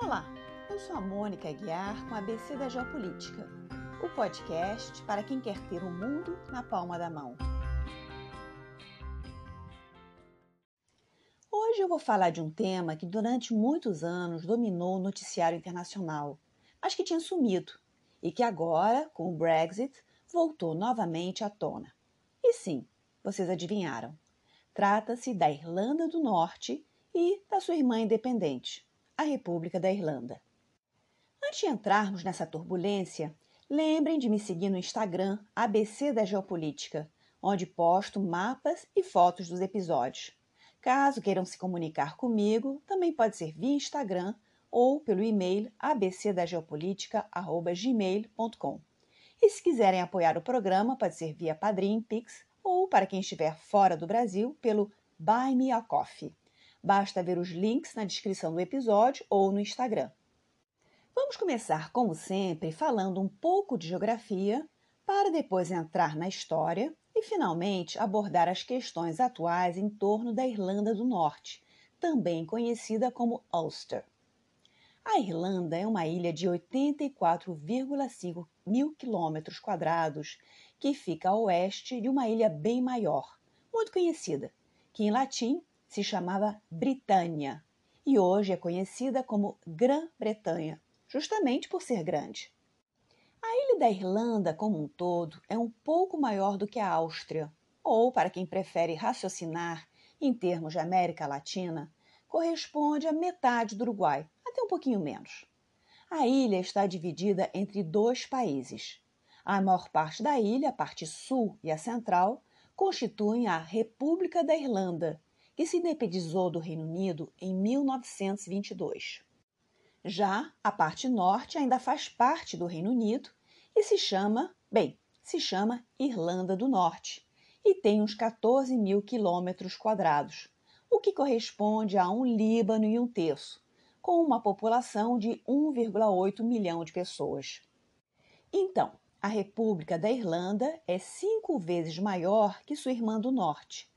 Olá, eu sou a Mônica Guiar com a ABC da Geopolítica, o podcast para quem quer ter o mundo na palma da mão. Hoje eu vou falar de um tema que durante muitos anos dominou o noticiário internacional, mas que tinha sumido e que agora, com o Brexit, voltou novamente à tona. E sim, vocês adivinharam. Trata-se da Irlanda do Norte e da sua irmã independente, a República da Irlanda. Antes de entrarmos nessa turbulência, lembrem de me seguir no Instagram ABC da Geopolítica, onde posto mapas e fotos dos episódios. Caso queiram se comunicar comigo, também pode ser via Instagram ou pelo e-mail abcdageopolitica@gmail.com. E se quiserem apoiar o programa, pode ser via Padrim, Pix ou para quem estiver fora do Brasil, pelo Buy Me a Coffee. Basta ver os links na descrição do episódio ou no Instagram. Vamos começar, como sempre, falando um pouco de geografia, para depois entrar na história e, finalmente, abordar as questões atuais em torno da Irlanda do Norte, também conhecida como Ulster. A Irlanda é uma ilha de 84,5 mil quilômetros quadrados que fica a oeste de uma ilha bem maior, muito conhecida, que em latim se chamava Britânia e hoje é conhecida como Grã-Bretanha, justamente por ser grande. A ilha da Irlanda, como um todo, é um pouco maior do que a Áustria, ou, para quem prefere raciocinar em termos de América Latina, corresponde à metade do Uruguai, até um pouquinho menos. A ilha está dividida entre dois países. A maior parte da ilha, a parte sul e a central, constituem a República da Irlanda, que se independizou do Reino Unido em 1922. Já a parte norte ainda faz parte do Reino Unido e se chama, bem, se chama Irlanda do Norte e tem uns 14 mil quilômetros quadrados, o que corresponde a um Líbano e um terço, com uma população de 1,8 milhão de pessoas. Então, a República da Irlanda é cinco vezes maior que sua irmã do Norte,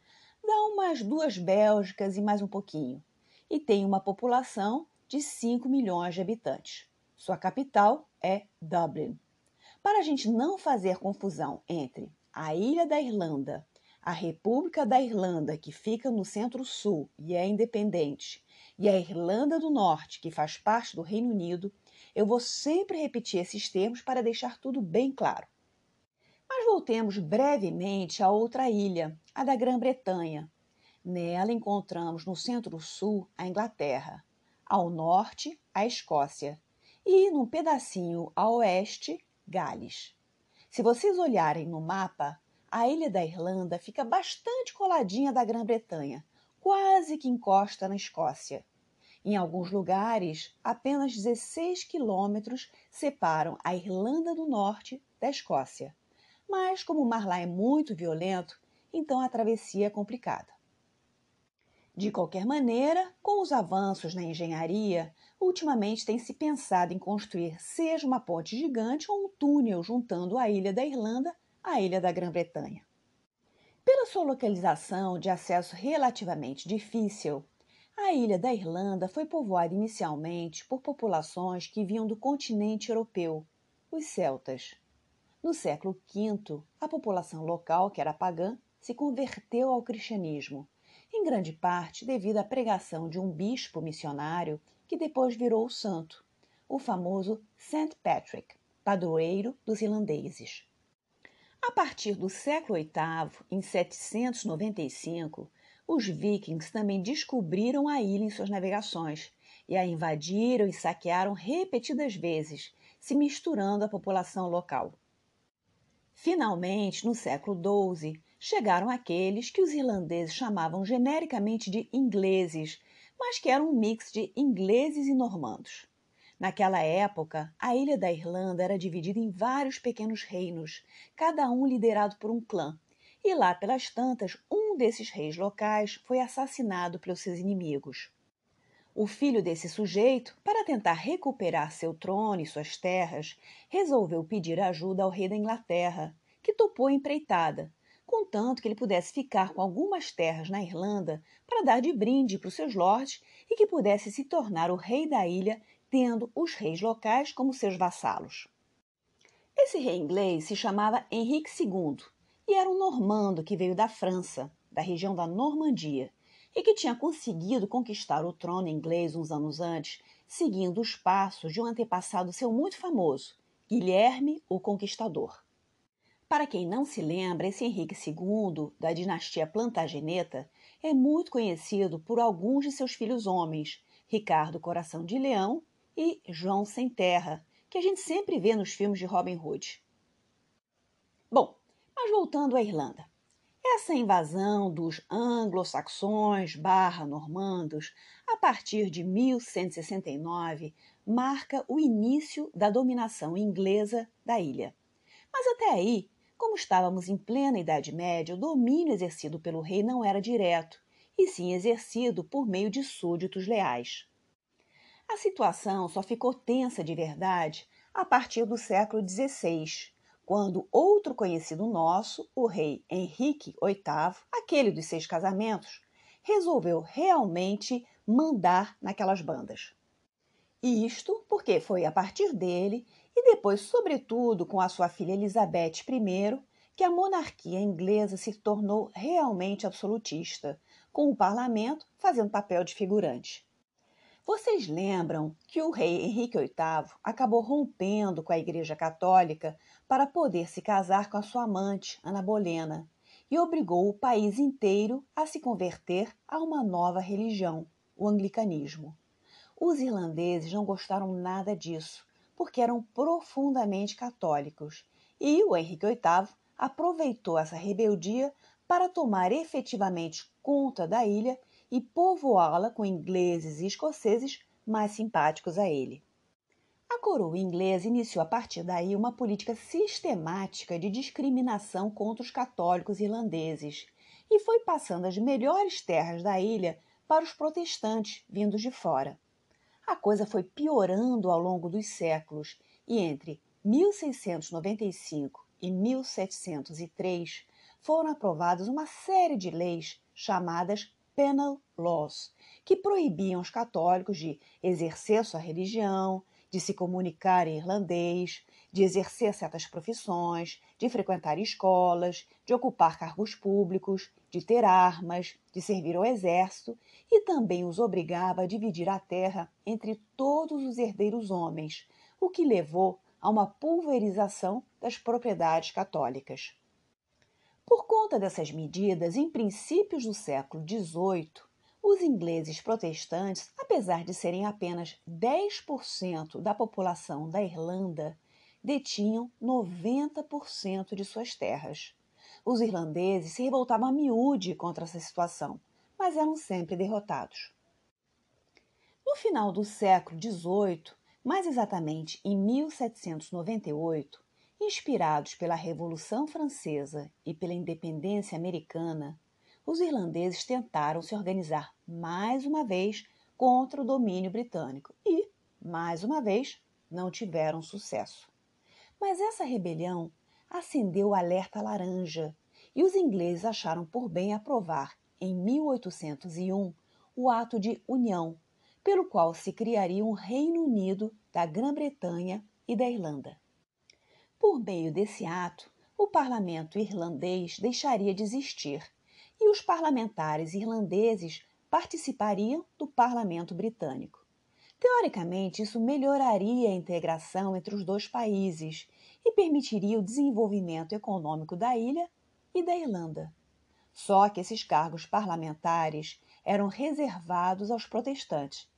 dá umas duas Bélgicas e mais um pouquinho, e tem uma população de 5 milhões de habitantes. Sua capital é Dublin. Para a gente não fazer confusão entre a Ilha da Irlanda, a República da Irlanda, que fica no centro-sul e é independente, e a Irlanda do Norte, que faz parte do Reino Unido, eu vou sempre repetir esses termos para deixar tudo bem claro. Mas voltemos brevemente a outra ilha, a da Grã-Bretanha. Nela encontramos no centro-sul a Inglaterra, ao norte a Escócia e, num pedacinho a oeste, Gales. Se vocês olharem no mapa, a ilha da Irlanda fica bastante coladinha da Grã-Bretanha, quase que encosta na Escócia. Em alguns lugares, apenas 16 quilômetros separam a Irlanda do Norte da Escócia mas como o mar lá é muito violento, então a travessia é complicada. De qualquer maneira, com os avanços na engenharia, ultimamente tem se pensado em construir seja uma ponte gigante ou um túnel juntando a ilha da Irlanda à ilha da Grã-Bretanha. Pela sua localização de acesso relativamente difícil, a ilha da Irlanda foi povoada inicialmente por populações que vinham do continente europeu, os celtas. No século V, a população local, que era pagã, se converteu ao cristianismo, em grande parte devido à pregação de um bispo missionário que depois virou santo, o famoso St. Patrick, padroeiro dos irlandeses. A partir do século VIII, em 795, os vikings também descobriram a ilha em suas navegações e a invadiram e saquearam repetidas vezes, se misturando à população local. Finalmente, no século XII, chegaram aqueles que os irlandeses chamavam genericamente de ingleses, mas que eram um mix de ingleses e normandos. Naquela época, a ilha da Irlanda era dividida em vários pequenos reinos, cada um liderado por um clã, e lá pelas tantas, um desses reis locais foi assassinado pelos seus inimigos. O filho desse sujeito, para tentar recuperar seu trono e suas terras, resolveu pedir ajuda ao rei da Inglaterra, que topou empreitada, contanto que ele pudesse ficar com algumas terras na Irlanda para dar de brinde para os seus lords e que pudesse se tornar o rei da ilha tendo os reis locais como seus vassalos. Esse rei inglês se chamava Henrique II e era um normando que veio da França, da região da Normandia, e que tinha conseguido conquistar o trono inglês uns anos antes, seguindo os passos de um antepassado seu muito famoso, Guilherme o Conquistador. Para quem não se lembra, esse Henrique II, da dinastia Plantageneta, é muito conhecido por alguns de seus filhos homens, Ricardo Coração de Leão e João Sem Terra, que a gente sempre vê nos filmes de Robin Hood. Bom, mas voltando à Irlanda. Essa invasão dos anglo-saxões barra normandos, a partir de 1169, marca o início da dominação inglesa da ilha. Mas até aí, como estávamos em plena Idade Média, o domínio exercido pelo rei não era direto, e sim exercido por meio de súditos leais. A situação só ficou tensa de verdade a partir do século XVI, quando outro conhecido nosso, o rei Henrique VIII, aquele dos seis casamentos, resolveu realmente mandar naquelas bandas. Isto porque foi a partir dele e depois, sobretudo, com a sua filha Elizabeth I, que a monarquia inglesa se tornou realmente absolutista, com o parlamento fazendo papel de figurante. Vocês lembram que o rei Henrique VIII acabou rompendo com a Igreja Católica para poder se casar com a sua amante, Ana Bolena, e obrigou o país inteiro a se converter a uma nova religião, o anglicanismo. Os irlandeses não gostaram nada disso, porque eram profundamente católicos, e o Henrique VIII aproveitou essa rebeldia para tomar efetivamente conta da ilha e povoá-la com ingleses e escoceses mais simpáticos a ele. A coroa inglesa iniciou a partir daí uma política sistemática de discriminação contra os católicos irlandeses e foi passando as melhores terras da ilha para os protestantes vindos de fora. A coisa foi piorando ao longo dos séculos e entre 1695 e 1703 foram aprovadas uma série de leis chamadas penal laws, que proibiam os católicos de exercer sua religião, de se comunicar em irlandês, de exercer certas profissões, de frequentar escolas, de ocupar cargos públicos, de ter armas, de servir ao exército e também os obrigava a dividir a terra entre todos os herdeiros homens, o que levou a uma pulverização das propriedades católicas. Por conta dessas medidas, em princípios do século XVIII, os ingleses protestantes, apesar de serem apenas 10% da população da Irlanda, detinham 90% de suas terras. Os irlandeses se revoltavam a miúde contra essa situação, mas eram sempre derrotados. No final do século XVIII, mais exatamente em 1798, Inspirados pela Revolução Francesa e pela independência americana, os irlandeses tentaram se organizar mais uma vez contra o domínio britânico e, mais uma vez, não tiveram sucesso. Mas essa rebelião acendeu o alerta laranja e os ingleses acharam por bem aprovar, em 1801, o Ato de União, pelo qual se criaria um Reino Unido da Grã-Bretanha e da Irlanda. Por meio desse ato, o parlamento irlandês deixaria de existir e os parlamentares irlandeses participariam do parlamento britânico. Teoricamente, isso melhoraria a integração entre os dois países e permitiria o desenvolvimento econômico da ilha e da Irlanda. Só que esses cargos parlamentares eram reservados aos protestantes.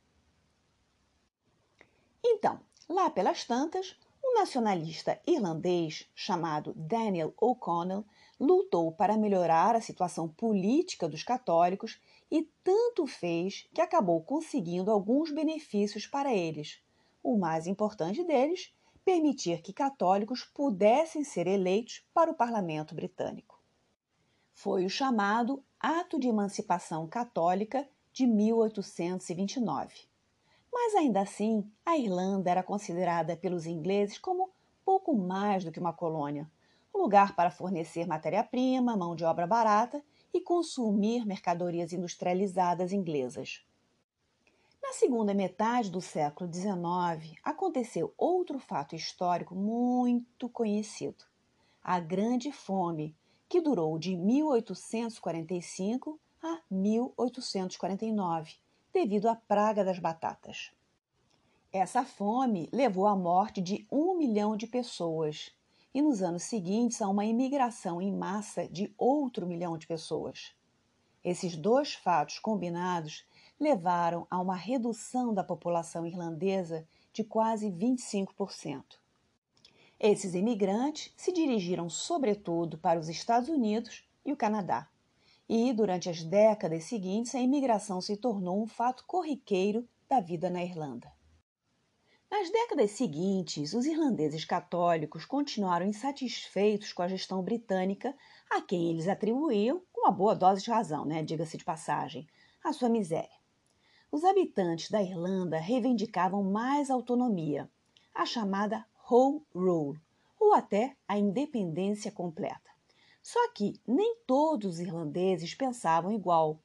Então, lá pelas tantas, um nacionalista irlandês chamado Daniel O'Connell lutou para melhorar a situação política dos católicos e tanto fez que acabou conseguindo alguns benefícios para eles. O mais importante deles, permitir que católicos pudessem ser eleitos para o parlamento britânico. Foi o chamado Ato de Emancipação Católica de 1829. Mas ainda assim, a Irlanda era considerada pelos ingleses como pouco mais do que uma colônia, um lugar para fornecer matéria-prima, mão de obra barata e consumir mercadorias industrializadas inglesas. Na segunda metade do século XIX, aconteceu outro fato histórico muito conhecido: a Grande Fome, que durou de 1845 a 1849, devido à praga das batatas. Essa fome levou à morte de um milhão de pessoas e nos anos seguintes a uma imigração em massa de outro milhão de pessoas. Esses dois fatos combinados levaram a uma redução da população irlandesa de quase 25%. Esses imigrantes se dirigiram sobretudo para os Estados Unidos e o Canadá. E, durante as décadas seguintes, a imigração se tornou um fato corriqueiro da vida na Irlanda. Nas décadas seguintes, os irlandeses católicos continuaram insatisfeitos com a gestão britânica, a quem eles atribuíam, com uma boa dose de razão, né, diga-se de passagem, a sua miséria. Os habitantes da Irlanda reivindicavam mais autonomia, a chamada Home Rule, ou até a independência completa. Só que nem todos os irlandeses pensavam igual.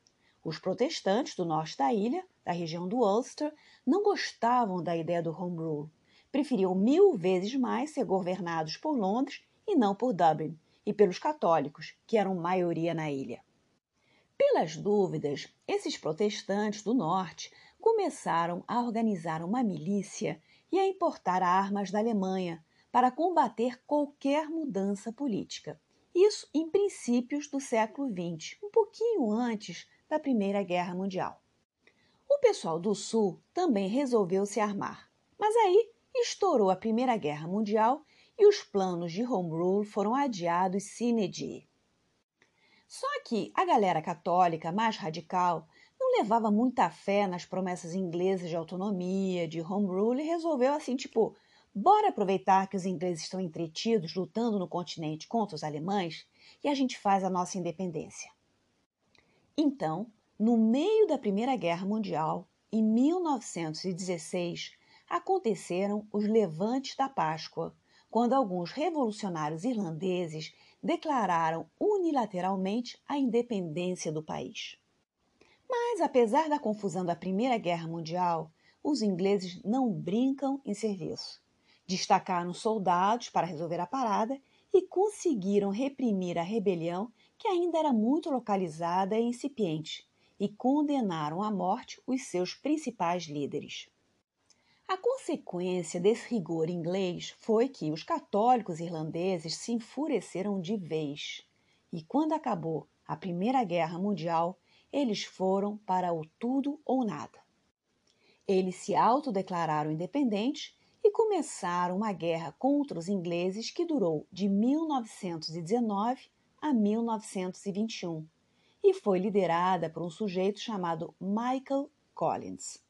Os protestantes do norte da ilha da região do Ulster não gostavam da ideia do Home Rule. Preferiam mil vezes mais ser governados por Londres e não por Dublin, e pelos católicos, que eram maioria na ilha. Pelas dúvidas, esses protestantes do norte começaram a organizar uma milícia e a importar armas da Alemanha para combater qualquer mudança política. Isso em princípios do século XX, um pouquinho antes da Primeira Guerra Mundial. O pessoal do Sul também resolveu se armar, mas aí estourou a Primeira Guerra Mundial e os planos de Home Rule foram adiados sine die. Só que a galera católica mais radical não levava muita fé nas promessas inglesas de autonomia, de Home Rule e resolveu assim, tipo, bora aproveitar que os ingleses estão entretidos lutando no continente contra os alemães e a gente faz a nossa independência. Então, no meio da Primeira Guerra Mundial, em 1916, aconteceram os Levantes da Páscoa, quando alguns revolucionários irlandeses declararam unilateralmente a independência do país. Mas, apesar da confusão da Primeira Guerra Mundial, os ingleses não brincam em serviço. Destacaram soldados para resolver a parada e conseguiram reprimir a rebelião que ainda era muito localizada e incipiente, e condenaram à morte os seus principais líderes. A consequência desse rigor inglês foi que os católicos irlandeses se enfureceram de vez. E quando acabou a Primeira Guerra Mundial, eles foram para o tudo ou nada. Eles se autodeclararam independentes e começaram uma guerra contra os ingleses que durou de 1919 a 1921 e foi liderada por um sujeito chamado Michael Collins.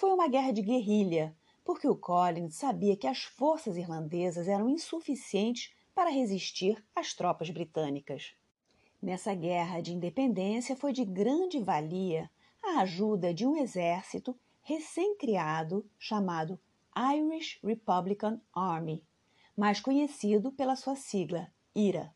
Foi uma guerra de guerrilha, porque o Collins sabia que as forças irlandesas eram insuficientes para resistir às tropas britânicas. Nessa guerra de independência foi de grande valia a ajuda de um exército recém-criado chamado Irish Republican Army, mais conhecido pela sua sigla IRA.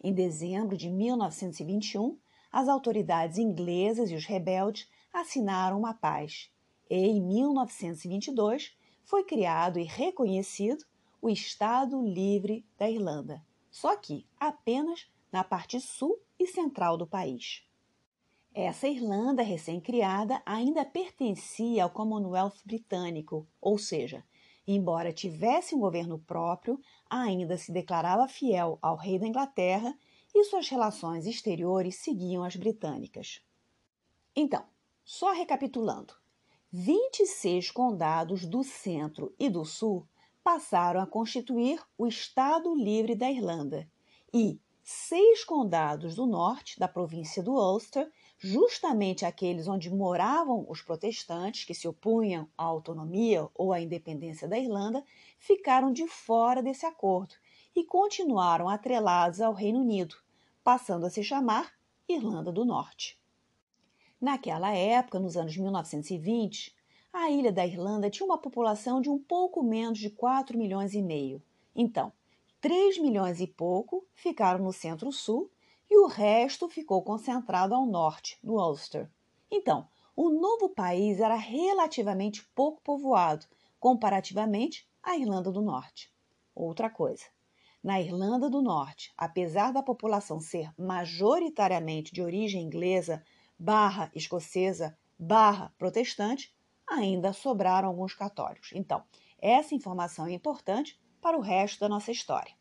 Em dezembro de 1921, as autoridades inglesas e os rebeldes assinaram uma paz em 1922, foi criado e reconhecido o Estado Livre da Irlanda, só que apenas na parte sul e central do país. Essa Irlanda recém-criada ainda pertencia ao Commonwealth britânico, ou seja, embora tivesse um governo próprio, ainda se declarava fiel ao rei da Inglaterra e suas relações exteriores seguiam as britânicas. Então, só recapitulando: 26 condados do centro e do sul passaram a constituir o Estado Livre da Irlanda e seis condados do norte, da província do Ulster, justamente aqueles onde moravam os protestantes que se opunham à autonomia ou à independência da Irlanda, ficaram de fora desse acordo e continuaram atrelados ao Reino Unido, passando a se chamar Irlanda do Norte. Naquela época, nos anos 1920, a ilha da Irlanda tinha uma população de um pouco menos de 4 milhões e meio. Então, 3 milhões e pouco ficaram no centro-sul e o resto ficou concentrado ao norte, no Ulster. Então, o novo país era relativamente pouco povoado, comparativamente à Irlanda do Norte. Outra coisa, na Irlanda do Norte, apesar da população ser majoritariamente de origem inglesa, barra escocesa, barra protestante, ainda sobraram alguns católicos. Então, essa informação é importante para o resto da nossa história.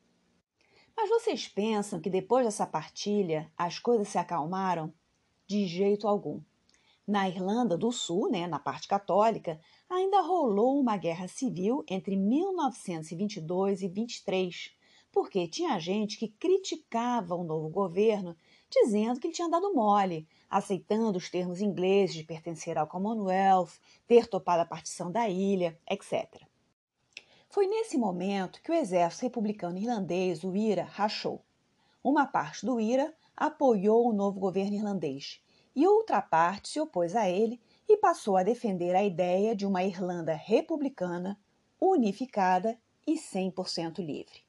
Mas vocês pensam que depois dessa partilha as coisas se acalmaram? De jeito algum. Na Irlanda do Sul, né, na parte católica, ainda rolou uma guerra civil entre 1922 e 23, porque tinha gente que criticava o novo governo, dizendo que ele tinha dado mole, aceitando os termos ingleses de pertencer ao Commonwealth, ter topado a partição da ilha, etc. Foi nesse momento que o exército republicano irlandês, o IRA, rachou. Uma parte do IRA apoiou o novo governo irlandês e outra parte se opôs a ele e passou a defender a ideia de uma Irlanda republicana, unificada e 100% livre.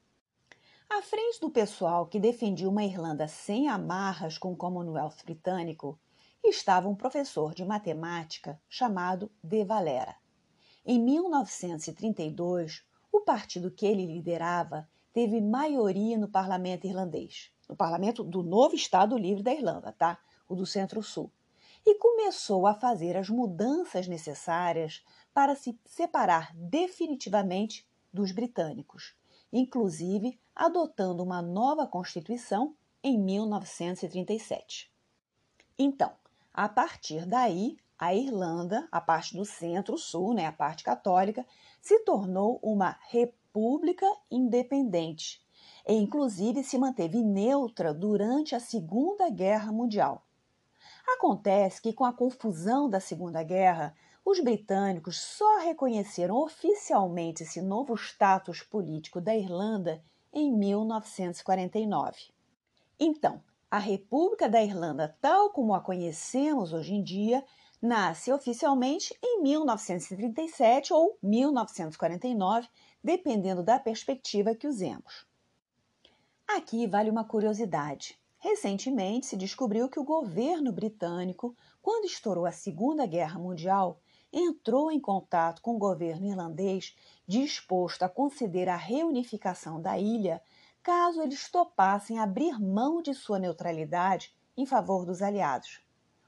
À frente do pessoal que defendia uma Irlanda sem amarras com o Commonwealth britânico, estava um professor de matemática chamado De Valera. Em 1932, o partido que ele liderava teve maioria no parlamento irlandês, no parlamento do novo Estado Livre da Irlanda, tá? O do Centro-Sul. E começou a fazer as mudanças necessárias para se separar definitivamente dos britânicos, inclusive adotando uma nova Constituição em 1937. Então, a partir daí, a Irlanda, a parte do centro-sul, né, a parte católica, se tornou uma república independente e, inclusive, se manteve neutra durante a Segunda Guerra Mundial. Acontece que, com a confusão da Segunda Guerra, os britânicos só reconheceram oficialmente esse novo status político da Irlanda em 1949. Então, a República da Irlanda, tal como a conhecemos hoje em dia, nasce oficialmente em 1937 ou 1949, dependendo da perspectiva que usemos. Aqui vale uma curiosidade. Recentemente se descobriu que o governo britânico, quando estourou a Segunda Guerra Mundial, entrou em contato com o governo irlandês disposto a conceder a reunificação da ilha caso eles topassem abrir mão de sua neutralidade em favor dos aliados.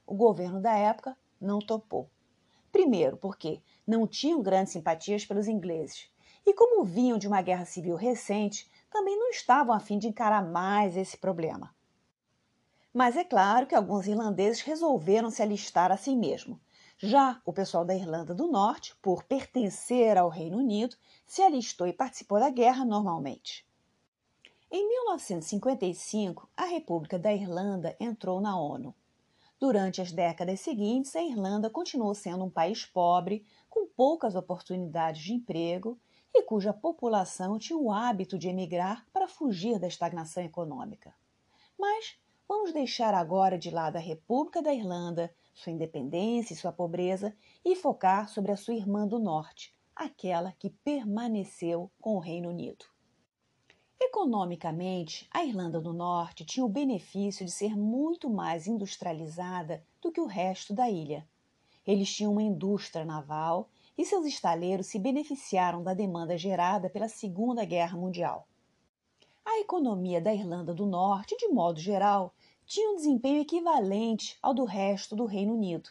O governo da época não topou. Primeiro, porque não tinham grandes simpatias pelos ingleses, e como vinham de uma guerra civil recente, também não estavam a fim de encarar mais esse problema. Mas é claro que alguns irlandeses resolveram se alistar assim mesmo. Já o pessoal da Irlanda do Norte, por pertencer ao Reino Unido, se alistou e participou da guerra normalmente. Em 1955, a República da Irlanda entrou na ONU. Durante as décadas seguintes, a Irlanda continuou sendo um país pobre, com poucas oportunidades de emprego e cuja população tinha o hábito de emigrar para fugir da estagnação econômica. Mas vamos deixar agora de lado a República da Irlanda, sua independência e sua pobreza e focar sobre a sua irmã do Norte, aquela que permaneceu com o Reino Unido. Economicamente, a Irlanda do Norte tinha o benefício de ser muito mais industrializada do que o resto da ilha. Eles tinham uma indústria naval e seus estaleiros se beneficiaram da demanda gerada pela Segunda Guerra Mundial. A economia da Irlanda do Norte, de modo geral, tinha um desempenho equivalente ao do resto do Reino Unido.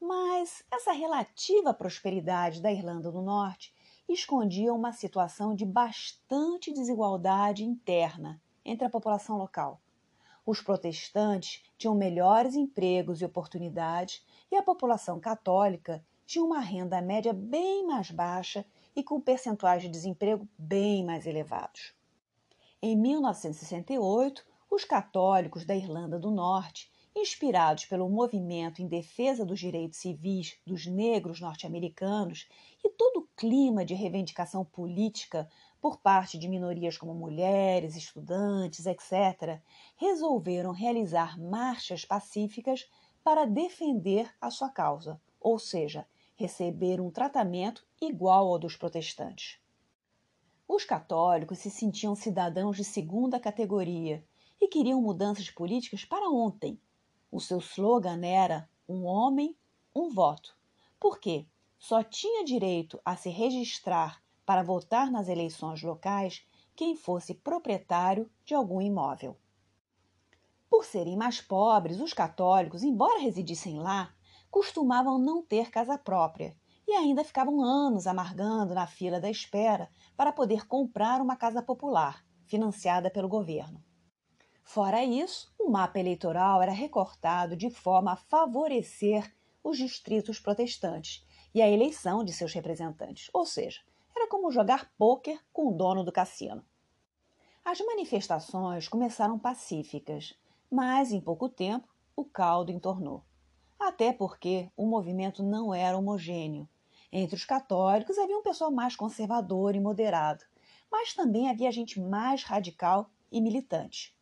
Mas essa relativa prosperidade da Irlanda do Norte escondiam uma situação de bastante desigualdade interna entre a população local. Os protestantes tinham melhores empregos e oportunidades e a população católica tinha uma renda média bem mais baixa e com percentuais de desemprego bem mais elevados. Em 1968, os católicos da Irlanda do Norte inspirados pelo movimento em defesa dos direitos civis dos negros norte-americanos e todo o clima de reivindicação política por parte de minorias como mulheres, estudantes, etc., resolveram realizar marchas pacíficas para defender a sua causa, ou seja, receber um tratamento igual ao dos protestantes. Os católicos se sentiam cidadãos de segunda categoria e queriam mudanças políticas para ontem, o seu slogan era Um homem, um voto, porque só tinha direito a se registrar para votar nas eleições locais quem fosse proprietário de algum imóvel. Por serem mais pobres, os católicos, embora residissem lá, costumavam não ter casa própria e ainda ficavam anos amargando na fila da espera para poder comprar uma casa popular, financiada pelo governo. Fora isso, o mapa eleitoral era recortado de forma a favorecer os distritos protestantes e a eleição de seus representantes, ou seja, era como jogar pôquer com o dono do cassino. As manifestações começaram pacíficas, mas em pouco tempo o caldo entornou. Até porque o movimento não era homogêneo. Entre os católicos havia um pessoal mais conservador e moderado, mas também havia gente mais radical e militante.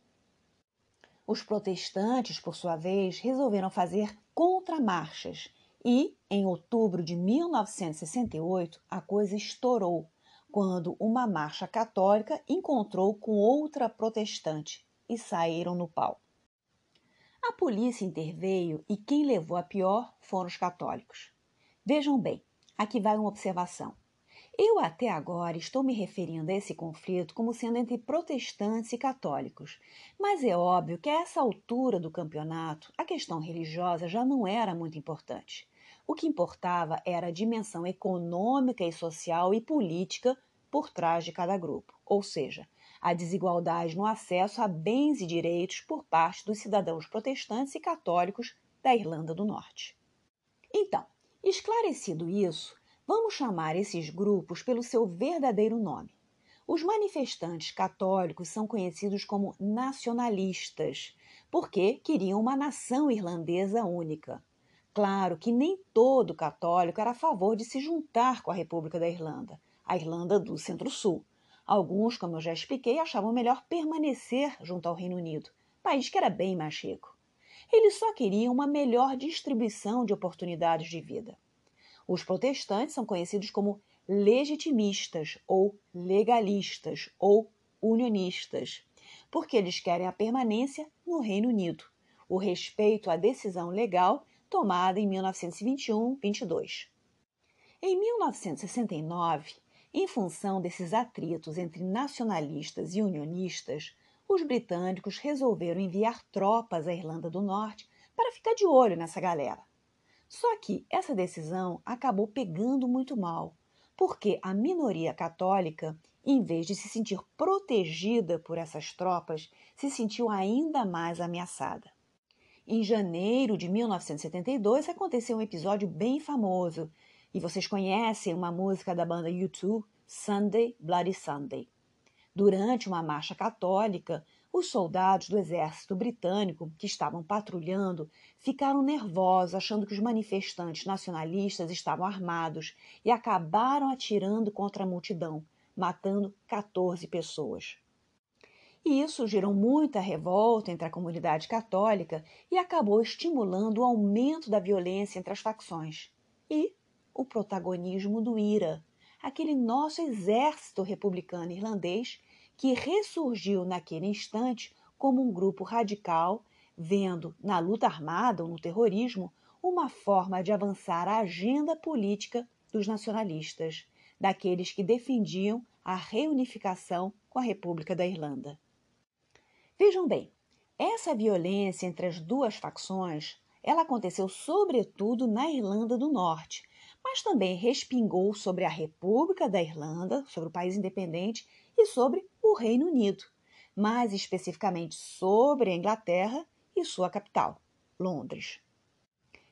Os protestantes, por sua vez, resolveram fazer contramarchas e, em outubro de 1968, a coisa estourou quando uma marcha católica encontrou com outra protestante e saíram no pau. A polícia interveio e quem levou a pior foram os católicos. Vejam bem, Aqui vai uma observação. Eu até agora estou me referindo a esse conflito como sendo entre protestantes e católicos, mas é óbvio que a essa altura do campeonato a questão religiosa já não era muito importante. O que importava era a dimensão econômica e social e política por trás de cada grupo, ou seja, a desigualdade no acesso a bens e direitos por parte dos cidadãos protestantes e católicos da Irlanda do Norte. Então, Esclarecido isso, vamos chamar esses grupos pelo seu verdadeiro nome. Os manifestantes católicos são conhecidos como nacionalistas, porque queriam uma nação irlandesa única. Claro que nem todo católico era a favor de se juntar com a República da Irlanda, a Irlanda do Centro-Sul. Alguns, como eu já expliquei, achavam melhor permanecer junto ao Reino Unido, país que era bem mais rico. Eles só queriam uma melhor distribuição de oportunidades de vida. Os protestantes são conhecidos como legitimistas ou legalistas ou unionistas, porque eles querem a permanência no Reino Unido, o respeito à decisão legal tomada em 1921-22. Em 1969, em função desses atritos entre nacionalistas e unionistas, os britânicos resolveram enviar tropas à Irlanda do Norte para ficar de olho nessa galera. Só que essa decisão acabou pegando muito mal, porque a minoria católica, em vez de se sentir protegida por essas tropas, se sentiu ainda mais ameaçada. Em janeiro de 1972 aconteceu um episódio bem famoso, e vocês conhecem uma música da banda U2, Sunday Bloody Sunday. Durante uma marcha católica, os soldados do exército britânico que estavam patrulhando ficaram nervosos, achando que os manifestantes nacionalistas estavam armados e acabaram atirando contra a multidão, matando 14 pessoas. E isso gerou muita revolta entre a comunidade católica e acabou estimulando o aumento da violência entre as facções. E o protagonismo do IRA, aquele nosso exército republicano irlandês que ressurgiu naquele instante como um grupo radical, vendo na luta armada ou no terrorismo uma forma de avançar a agenda política dos nacionalistas, daqueles que defendiam a reunificação com a República da Irlanda. Vejam bem, essa violência entre as duas facções, ela aconteceu sobretudo na Irlanda do Norte, mas também respingou sobre a República da Irlanda, sobre o país independente e sobre o Reino Unido, mais especificamente sobre a Inglaterra e sua capital, Londres.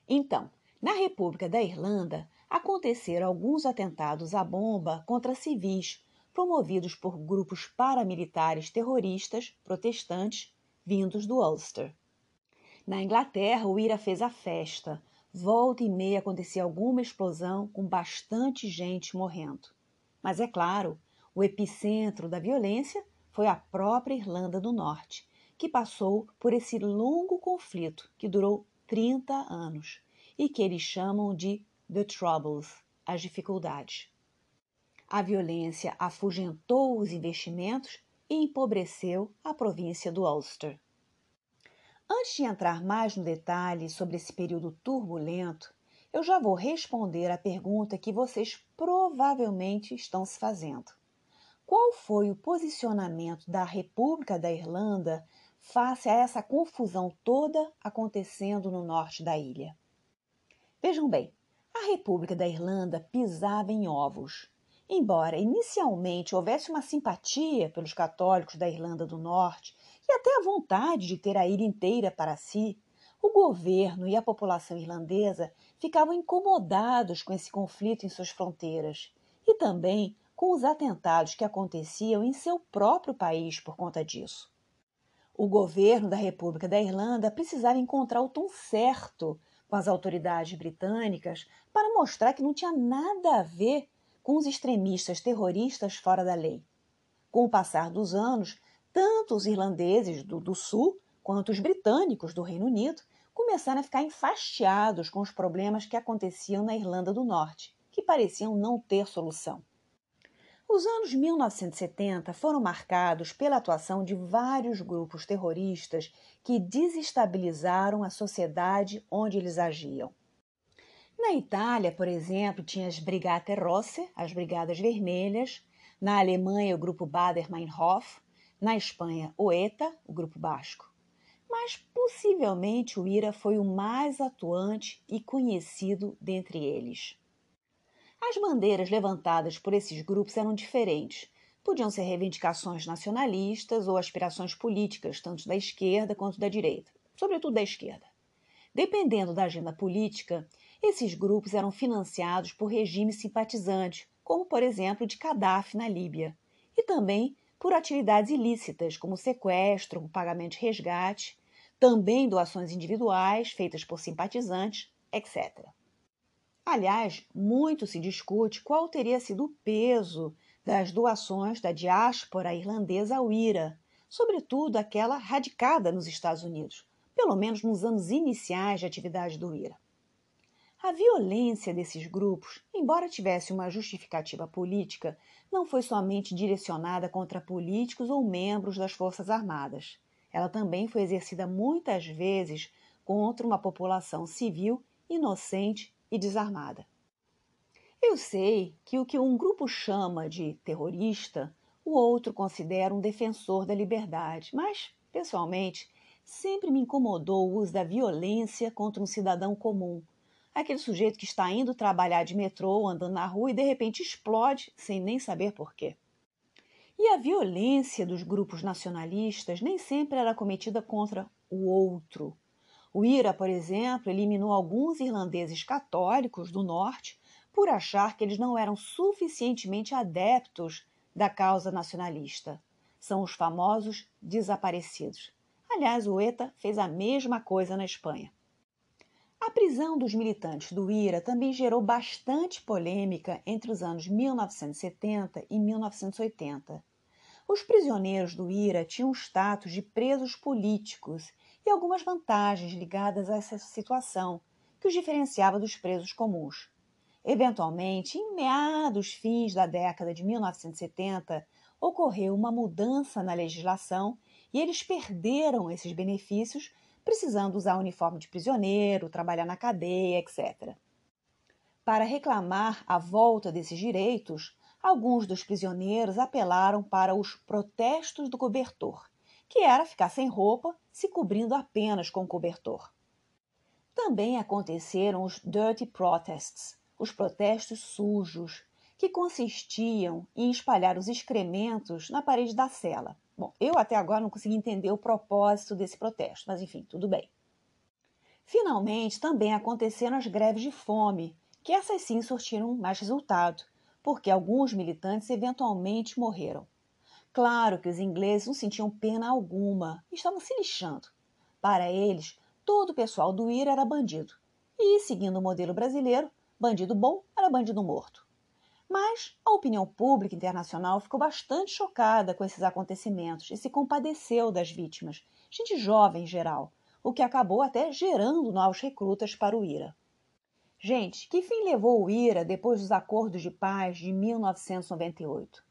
Então, na República da Irlanda, aconteceram alguns atentados à bomba contra civis, promovidos por grupos paramilitares terroristas protestantes vindos do Ulster. Na Inglaterra, o IRA fez a festa. Volta e meia acontecia alguma explosão com bastante gente morrendo. Mas é claro, o epicentro da violência foi a própria Irlanda do Norte, que passou por esse longo conflito que durou 30 anos e que eles chamam de The Troubles as dificuldades. A violência afugentou os investimentos e empobreceu a província do Ulster. Antes de entrar mais no detalhe sobre esse período turbulento, eu já vou responder a pergunta que vocês provavelmente estão se fazendo. Qual foi o posicionamento da República da Irlanda face a essa confusão toda acontecendo no norte da ilha? Vejam bem, a República da Irlanda pisava em ovos. Embora inicialmente houvesse uma simpatia pelos católicos da Irlanda do Norte e até a vontade de ter a ilha inteira para si, o governo e a população irlandesa ficavam incomodados com esse conflito em suas fronteiras e também com os atentados que aconteciam em seu próprio país por conta disso. O governo da República da Irlanda precisava encontrar o tom certo com as autoridades britânicas para mostrar que não tinha nada a ver com os extremistas terroristas fora da lei. Com o passar dos anos, tanto os irlandeses do, do Sul quanto os britânicos do Reino Unido começaram a ficar enfastiados com os problemas que aconteciam na Irlanda do Norte, que pareciam não ter solução. Os anos 1970 foram marcados pela atuação de vários grupos terroristas que desestabilizaram a sociedade onde eles agiam. Na Itália, por exemplo, tinha as Brigate Rosse, as Brigadas Vermelhas, na Alemanha, o grupo Bader-Meinhof, na Espanha, o ETA, o grupo basco mas possivelmente o IRA foi o mais atuante e conhecido dentre eles. As bandeiras levantadas por esses grupos eram diferentes. Podiam ser reivindicações nacionalistas ou aspirações políticas, tanto da esquerda quanto da direita, sobretudo da esquerda. Dependendo da agenda política, esses grupos eram financiados por regimes simpatizantes, como por exemplo de Gaddafi na Líbia, e também por atividades ilícitas, como sequestro, pagamento de resgate também doações individuais feitas por simpatizantes, etc. Aliás, muito se discute qual teria sido o peso das doações da diáspora irlandesa ao IRA, sobretudo aquela radicada nos Estados Unidos, pelo menos nos anos iniciais de atividade do IRA. A violência desses grupos, embora tivesse uma justificativa política, não foi somente direcionada contra políticos ou membros das Forças Armadas ela também foi exercida muitas vezes contra uma população civil inocente e desarmada. Eu sei que o que um grupo chama de terrorista, o outro considera um defensor da liberdade, mas, pessoalmente, sempre me incomodou o uso da violência contra um cidadão comum. Aquele sujeito que está indo trabalhar de metrô, andando na rua e de repente explode sem nem saber porquê. E a violência dos grupos nacionalistas nem sempre era cometida contra o outro. O IRA, por exemplo, eliminou alguns irlandeses católicos do norte por achar que eles não eram suficientemente adeptos da causa nacionalista. São os famosos desaparecidos. Aliás, o ETA fez a mesma coisa na Espanha. A prisão dos militantes do IRA também gerou bastante polêmica entre os anos 1970 e 1980. Os prisioneiros do IRA tinham o status de presos políticos e algumas vantagens ligadas a essa situação, que os diferenciava dos presos comuns. Eventualmente, em meados fins da década de 1970, ocorreu uma mudança na legislação e eles perderam esses benefícios precisando usar uniforme de prisioneiro, trabalhar na cadeia, etc. Para reclamar a volta desses direitos, alguns dos prisioneiros apelaram para os protestos do cobertor, que era ficar sem roupa, se cobrindo apenas com cobertor. Também aconteceram os dirty protests, os protestos sujos, que consistiam em espalhar os excrementos na parede da cela. Bom, eu até agora não consegui entender o propósito desse protesto, mas enfim, tudo bem. Finalmente, também aconteceram as greves de fome, que essas sim surtiram mais resultado, porque alguns militantes eventualmente morreram. Claro que os ingleses não sentiam pena alguma, estavam se lixando. Para eles, todo o pessoal do IRA era bandido. E, seguindo o modelo brasileiro, bandido bom era bandido morto. Mas a opinião pública internacional ficou bastante chocada com esses acontecimentos e se compadeceu das vítimas, gente jovem em geral, o que acabou até gerando novos recrutas para o IRA. Gente, que fim levou o IRA depois dos acordos de paz de 1998?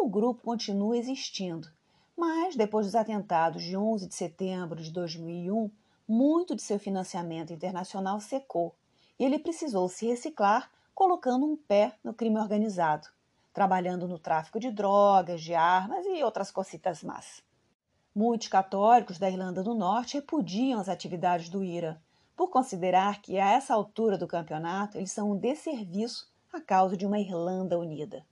O grupo continua existindo, mas depois dos atentados de 11 de setembro de 2001, muito de seu financiamento internacional secou e ele precisou se reciclar colocando um pé no crime organizado, trabalhando no tráfico de drogas, de armas e outras cositas más. Muitos católicos da Irlanda do Norte repudiam as atividades do IRA, por considerar que a essa altura do campeonato eles são um desserviço à causa de uma Irlanda unida.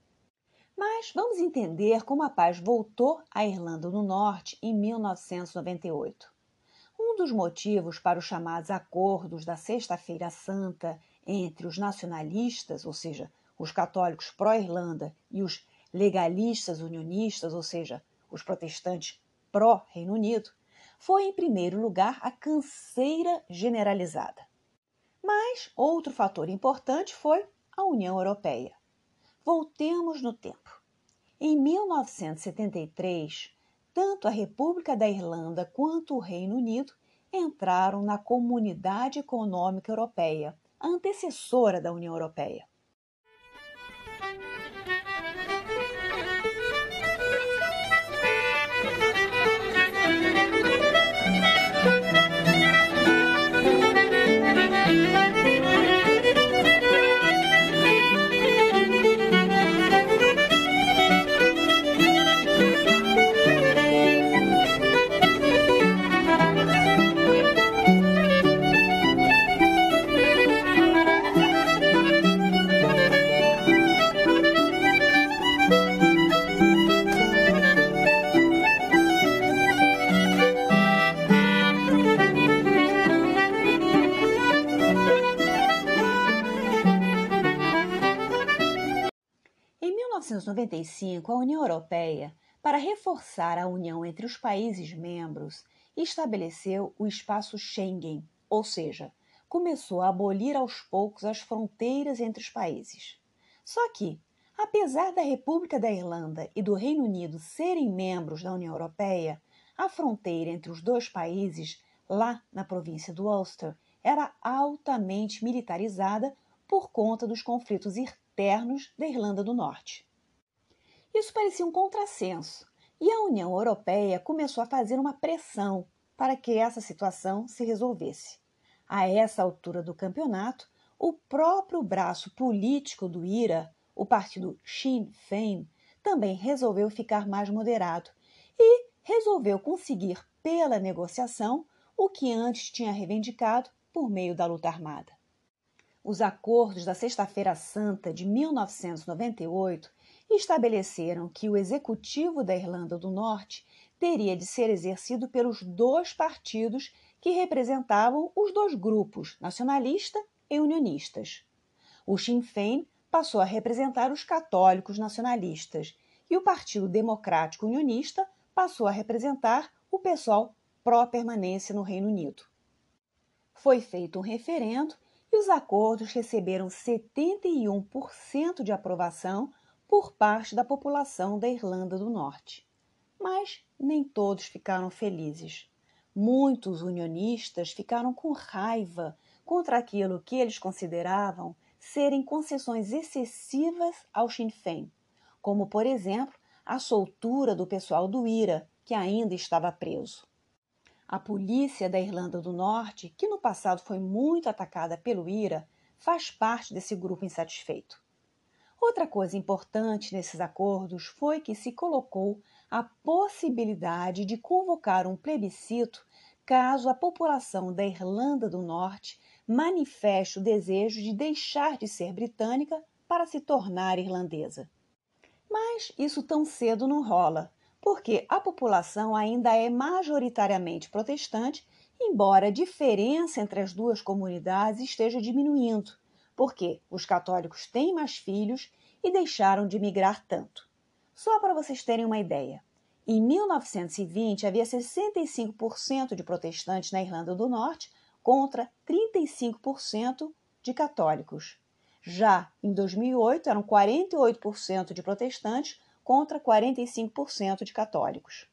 Mas vamos entender como a paz voltou à Irlanda do Norte em 1998. Um dos motivos para os chamados acordos da Sexta-feira Santa entre os nacionalistas, ou seja, os católicos pró-Irlanda, e os legalistas unionistas, ou seja, os protestantes pró-Reino Unido, foi, em primeiro lugar, a canseira generalizada. Mas outro fator importante foi a União Europeia. Voltemos no tempo. Em 1973, tanto a República da Irlanda quanto o Reino Unido entraram na Comunidade Econômica Europeia, antecessora da União Europeia. 1995, a União Europeia, para reforçar a união entre os países membros, estabeleceu o espaço Schengen, ou seja, começou a abolir aos poucos as fronteiras entre os países. Só que, apesar da República da Irlanda e do Reino Unido serem membros da União Europeia, a fronteira entre os dois países, lá na província do Ulster, era altamente militarizada por conta dos conflitos internos da Irlanda do Norte. Isso parecia um contrassenso, e a União Europeia começou a fazer uma pressão para que essa situação se resolvesse. A essa altura do campeonato, o próprio braço político do IRA, o partido Sinn Féin, também resolveu ficar mais moderado e resolveu conseguir, pela negociação, o que antes tinha reivindicado por meio da luta armada. Os acordos da Sexta-feira Santa de 1998 estabeleceram que o executivo da Irlanda do Norte teria de ser exercido pelos dois partidos que representavam os dois grupos, nacionalista e unionistas. O Sinn Féin passou a representar os católicos nacionalistas e o Partido Democrático Unionista passou a representar o pessoal pró-permanência no Reino Unido. Foi feito um referendo e os acordos receberam 71% de aprovação por parte da população da Irlanda do Norte. Mas nem todos ficaram felizes. Muitos unionistas ficaram com raiva contra aquilo que eles consideravam serem concessões excessivas ao Sinn Féin, como, por exemplo, a soltura do pessoal do IRA, que ainda estava preso. A polícia da Irlanda do Norte, que no passado foi muito atacada pelo IRA, faz parte desse grupo insatisfeito. Outra coisa importante nesses acordos foi que se colocou a possibilidade de convocar um plebiscito caso a população da Irlanda do Norte manifeste o desejo de deixar de ser britânica para se tornar irlandesa. Mas isso tão cedo não rola, porque a população ainda é majoritariamente protestante, embora a diferença entre as duas comunidades esteja diminuindo, porque os católicos têm mais filhos e deixaram de migrar tanto. Só para vocês terem uma ideia, em 1920 havia 65% de protestantes na Irlanda do Norte contra 35% de católicos. Já em 2008 eram 48% de protestantes contra 45% de católicos.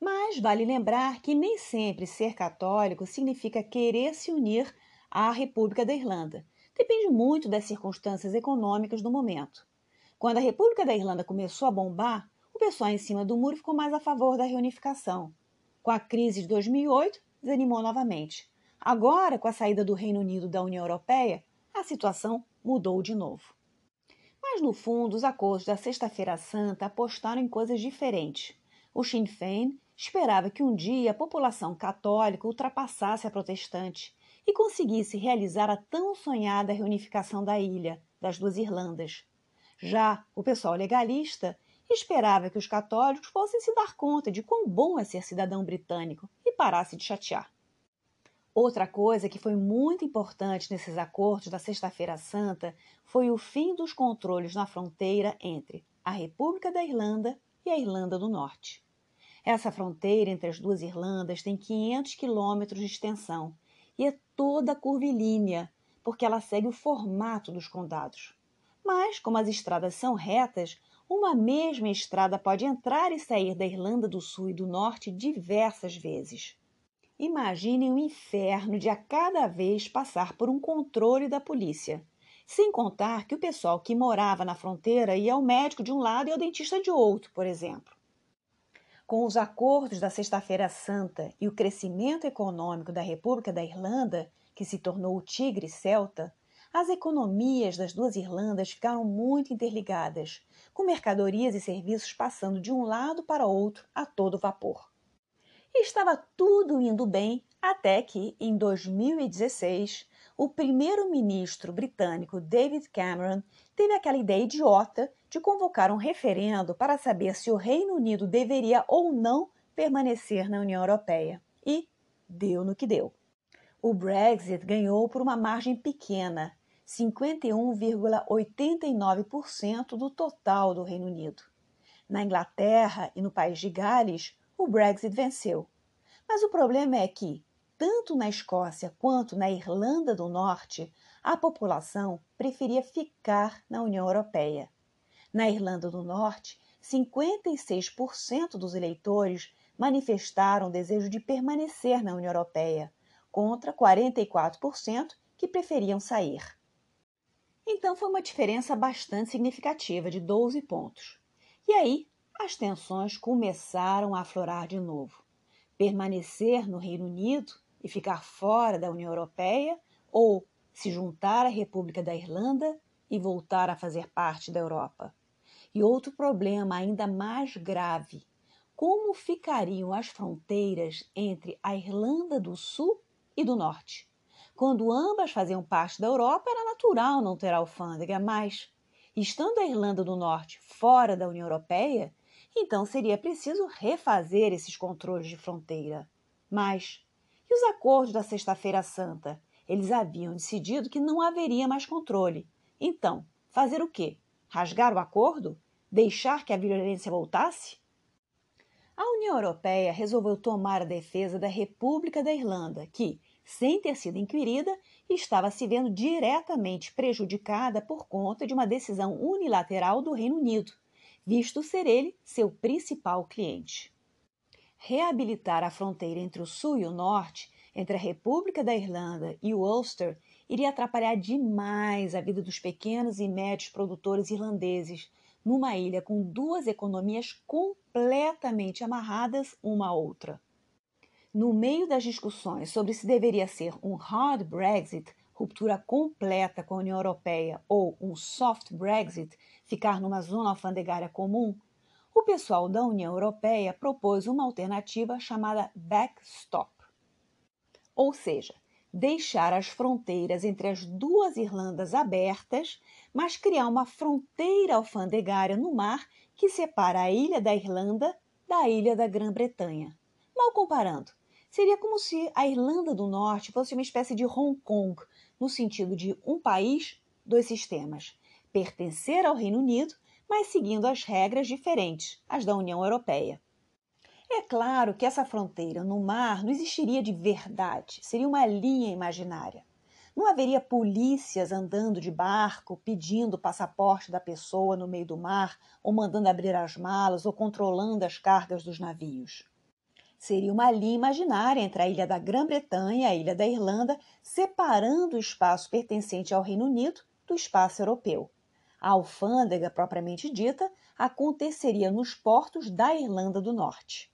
Mas vale lembrar que nem sempre ser católico significa querer se unir à República da Irlanda. Depende muito das circunstâncias econômicas do momento. Quando a República da Irlanda começou a bombar, o pessoal em cima do muro ficou mais a favor da reunificação. Com a crise de 2008, desanimou novamente. Agora, com a saída do Reino Unido da União Europeia, a situação mudou de novo. Mas no fundo, os acordos da Sexta-feira Santa apostaram em coisas diferentes. O Sinn Féin esperava que um dia a população católica ultrapassasse a protestante e conseguisse realizar a tão sonhada reunificação da ilha, das duas Irlandas. Já o pessoal legalista esperava que os católicos fossem se dar conta de quão bom é ser cidadão britânico e parasse de chatear. Outra coisa que foi muito importante nesses acordos da Sexta-feira Santa foi o fim dos controles na fronteira entre a República da Irlanda e a Irlanda do Norte. Essa fronteira entre as duas Irlandas tem 500 quilômetros de extensão e é toda curvilínea, porque ela segue o formato dos condados. Mas, como as estradas são retas, uma mesma estrada pode entrar e sair da Irlanda do Sul e do Norte diversas vezes. Imaginem o inferno de a cada vez passar por um controle da polícia. Sem contar que o pessoal que morava na fronteira ia ao médico de um lado e ao dentista de outro, por exemplo. Com os acordos da Sexta-feira Santa e o crescimento econômico da República da Irlanda, que se tornou o tigre celta, as economias das duas Irlandas ficaram muito interligadas, com mercadorias e serviços passando de um lado para outro a todo vapor. E estava tudo indo bem até que, em 2016, o primeiro-ministro britânico David Cameron teve aquela ideia idiota de convocar um referendo para saber se o Reino Unido deveria ou não permanecer na União Europeia. E deu no que deu. O Brexit ganhou por uma margem pequena, 51,89% do total do Reino Unido. Na Inglaterra e no país de Gales, o Brexit venceu. Mas o problema é que, tanto na Escócia quanto na Irlanda do Norte, a população preferia ficar na União Europeia. Na Irlanda do Norte, 56% dos eleitores manifestaram desejo de permanecer na União Europeia, contra 44% que preferiam sair. Então foi uma diferença bastante significativa, de 12 pontos. E aí, as tensões começaram a aflorar de novo. Permanecer no Reino Unido e ficar fora da União Europeia ou se juntar à República da Irlanda e voltar a fazer parte da Europa. E outro problema ainda mais grave: como ficariam as fronteiras entre a Irlanda do Sul e do Norte? Quando ambas faziam parte da Europa, era natural não ter alfândega, mas, estando a Irlanda do Norte fora da União Europeia, então seria preciso refazer esses controles de fronteira. Mas e os acordos da Sexta-feira Santa? Eles haviam decidido que não haveria mais controle. Então, fazer o quê? Rasgar o acordo? Deixar que a violência voltasse? A União Europeia resolveu tomar a defesa da República da Irlanda, que, sem ter sido inquirida, estava se vendo diretamente prejudicada por conta de uma decisão unilateral do Reino Unido, visto ser ele seu principal cliente reabilitar a fronteira entre o sul e o norte, entre a República da Irlanda e o Ulster, iria atrapalhar demais a vida dos pequenos e médios produtores irlandeses, numa ilha com duas economias completamente amarradas uma à outra. No meio das discussões sobre se deveria ser um hard Brexit, ruptura completa com a União Europeia, ou um soft Brexit, ficar numa zona alfandegária comum, o pessoal da União Europeia propôs uma alternativa chamada backstop, ou seja, deixar as fronteiras entre as duas Irlandas abertas, mas criar uma fronteira alfandegária no mar que separa a ilha da Irlanda da ilha da Grã-Bretanha. Mal comparando, seria como se a Irlanda do Norte fosse uma espécie de Hong Kong, no sentido de um país, dois sistemas, pertencer ao Reino Unido, mas seguindo as regras diferentes, as da União Europeia. É claro que essa fronteira no mar não existiria de verdade, seria uma linha imaginária. Não haveria polícias andando de barco pedindo o passaporte da pessoa no meio do mar, ou mandando abrir as malas, ou controlando as cargas dos navios. Seria uma linha imaginária entre a ilha da Grã-Bretanha e a ilha da Irlanda, separando o espaço pertencente ao Reino Unido do espaço europeu. A alfândega propriamente dita aconteceria nos portos da Irlanda do Norte.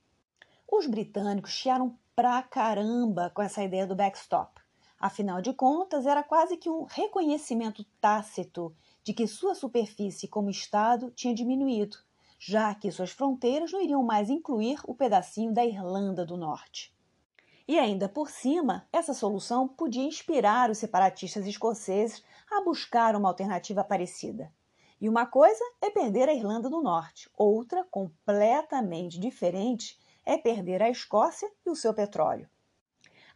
Os britânicos chiaram pra caramba com essa ideia do backstop. Afinal de contas, era quase que um reconhecimento tácito de que sua superfície como Estado tinha diminuído, já que suas fronteiras não iriam mais incluir o pedacinho da Irlanda do Norte. E ainda por cima, essa solução podia inspirar os separatistas escoceses a buscar uma alternativa parecida. E uma coisa é perder a Irlanda do Norte, outra, completamente diferente, é perder a Escócia e o seu petróleo.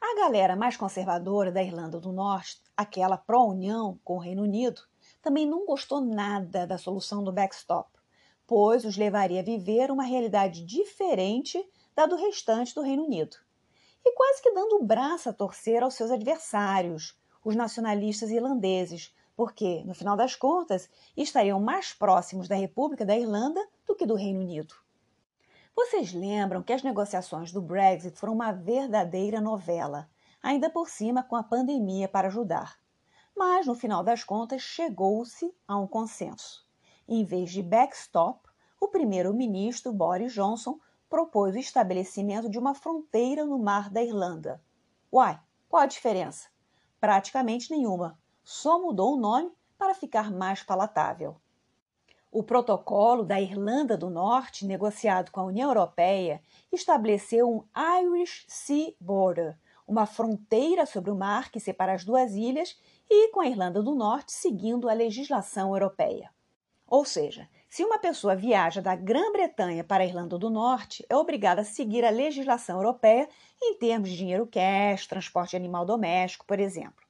A galera mais conservadora da Irlanda do Norte, aquela pró-união com o Reino Unido, também não gostou nada da solução do backstop, pois os levaria a viver uma realidade diferente da do restante do Reino Unido. E quase que dando o braço a torcer aos seus adversários, os nacionalistas irlandeses, porque, no final das contas, estariam mais próximos da República da Irlanda do que do Reino Unido. Vocês lembram que as negociações do Brexit foram uma verdadeira novela, ainda por cima com a pandemia para ajudar. Mas, no final das contas, chegou-se a um consenso. Em vez de backstop, o primeiro-ministro Boris Johnson propôs o estabelecimento de uma fronteira no mar da Irlanda. Uai, qual a diferença? Praticamente nenhuma, só mudou o nome para ficar mais palatável. O protocolo da Irlanda do Norte, negociado com a União Europeia, estabeleceu um Irish Sea Border, uma fronteira sobre o mar que separa as duas ilhas, e com a Irlanda do Norte seguindo a legislação europeia. Ou seja, se uma pessoa viaja da Grã-Bretanha para a Irlanda do Norte, é obrigada a seguir a legislação europeia em termos de dinheiro cash, transporte animal doméstico, por exemplo.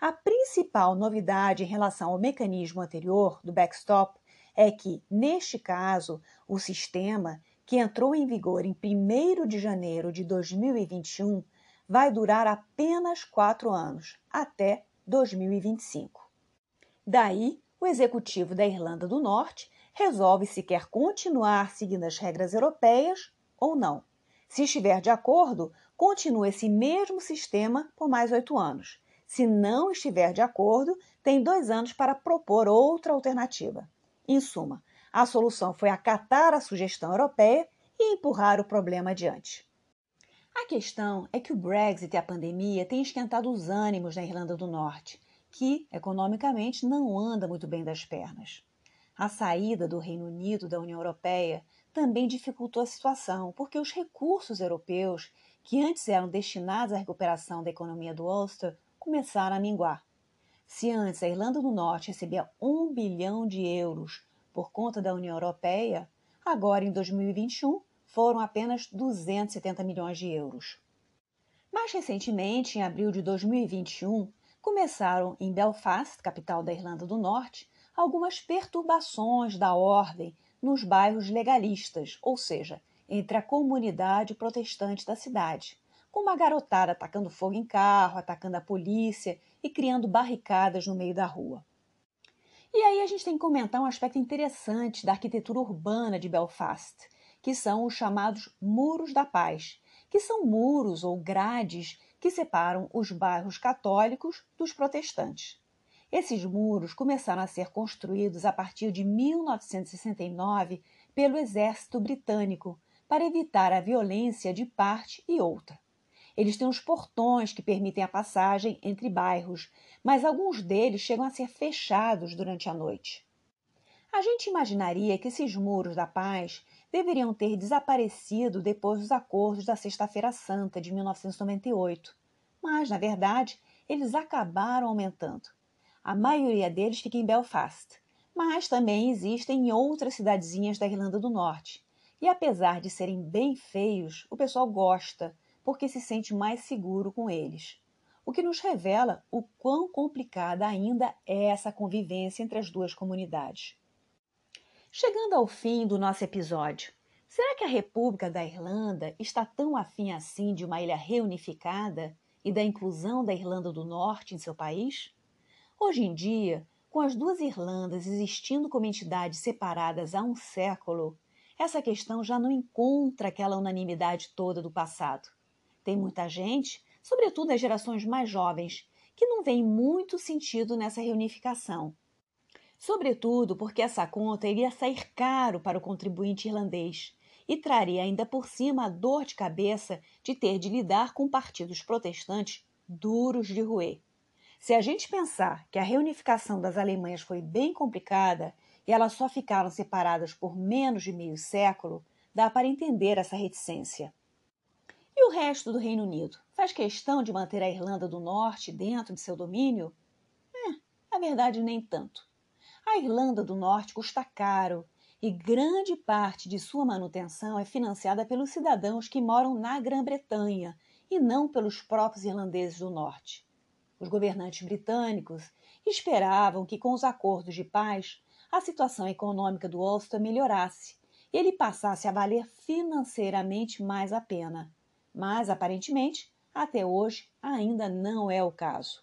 A principal novidade em relação ao mecanismo anterior do backstop é que, neste caso, o sistema, que entrou em vigor em 1 de janeiro de 2021, vai durar apenas quatro anos, até 2025. Daí, o executivo da Irlanda do Norte resolve se quer continuar seguindo as regras europeias ou não. Se estiver de acordo, continua esse mesmo sistema por mais oito anos. Se não estiver de acordo, tem dois anos para propor outra alternativa. Em suma, a solução foi acatar a sugestão europeia e empurrar o problema adiante. A questão é que o Brexit e a pandemia têm esquentado os ânimos na Irlanda do Norte, que, economicamente, não anda muito bem das pernas. A saída do Reino Unido da União Europeia também dificultou a situação, porque os recursos europeus, que antes eram destinados à recuperação da economia do Ulster, começaram a minguar. Se antes a Irlanda do Norte recebia um bilhão de euros por conta da União Europeia, agora em 2021 foram apenas 270 milhões de euros. Mais recentemente, em abril de 2021, começaram em Belfast, capital da Irlanda do Norte, algumas perturbações da ordem nos bairros legalistas, ou seja, entre a comunidade protestante da cidade, com uma garotada atacando fogo em carro, atacando a polícia e criando barricadas no meio da rua. E aí a gente tem que comentar um aspecto interessante da arquitetura urbana de Belfast, que são os chamados Muros da Paz, que são muros ou grades que separam os bairros católicos dos protestantes. Esses muros começaram a ser construídos a partir de 1969 pelo exército britânico para evitar a violência de parte e outra. Eles têm os portões que permitem a passagem entre bairros, mas alguns deles chegam a ser fechados durante a noite. A gente imaginaria que esses muros da paz deveriam ter desaparecido depois dos acordos da Sexta-feira Santa de 1998, mas, na verdade, eles acabaram aumentando. A maioria deles fica em Belfast, mas também existem em outras cidadezinhas da Irlanda do Norte. E apesar de serem bem feios, o pessoal gosta porque se sente mais seguro com eles. O que nos revela o quão complicada ainda é essa convivência entre as duas comunidades. Chegando ao fim do nosso episódio, será que a República da Irlanda está tão afim assim de uma ilha reunificada e da inclusão da Irlanda do Norte em seu país? Hoje em dia, com as duas Irlandas existindo como entidades separadas há um século, essa questão já não encontra aquela unanimidade toda do passado. Tem muita gente, sobretudo as gerações mais jovens, que não vê muito sentido nessa reunificação. Sobretudo porque essa conta iria sair caro para o contribuinte irlandês e traria ainda por cima a dor de cabeça de ter de lidar com partidos protestantes duros de roer. Se a gente pensar que a reunificação das Alemanhas foi bem complicada e elas só ficaram separadas por menos de meio século, dá para entender essa reticência. E o resto do Reino Unido? Faz questão de manter a Irlanda do Norte dentro de seu domínio? É, na verdade, nem tanto. A Irlanda do Norte custa caro e grande parte de sua manutenção é financiada pelos cidadãos que moram na Grã-Bretanha e não pelos próprios irlandeses do Norte. Os governantes britânicos esperavam que, com os acordos de paz, a situação econômica do Ulster melhorasse e ele passasse a valer financeiramente mais a pena. Mas, aparentemente, até hoje ainda não é o caso.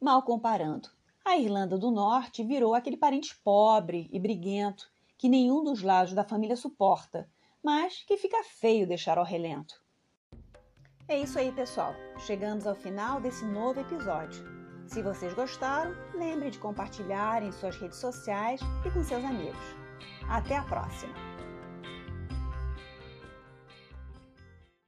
Mal comparando, a Irlanda do Norte virou aquele parente pobre e briguento que nenhum dos lados da família suporta, mas que fica feio deixar ao relento. É isso aí, pessoal. Chegamos ao final desse novo episódio. Se vocês gostaram, lembre de compartilhar em suas redes sociais e com seus amigos. Até a próxima!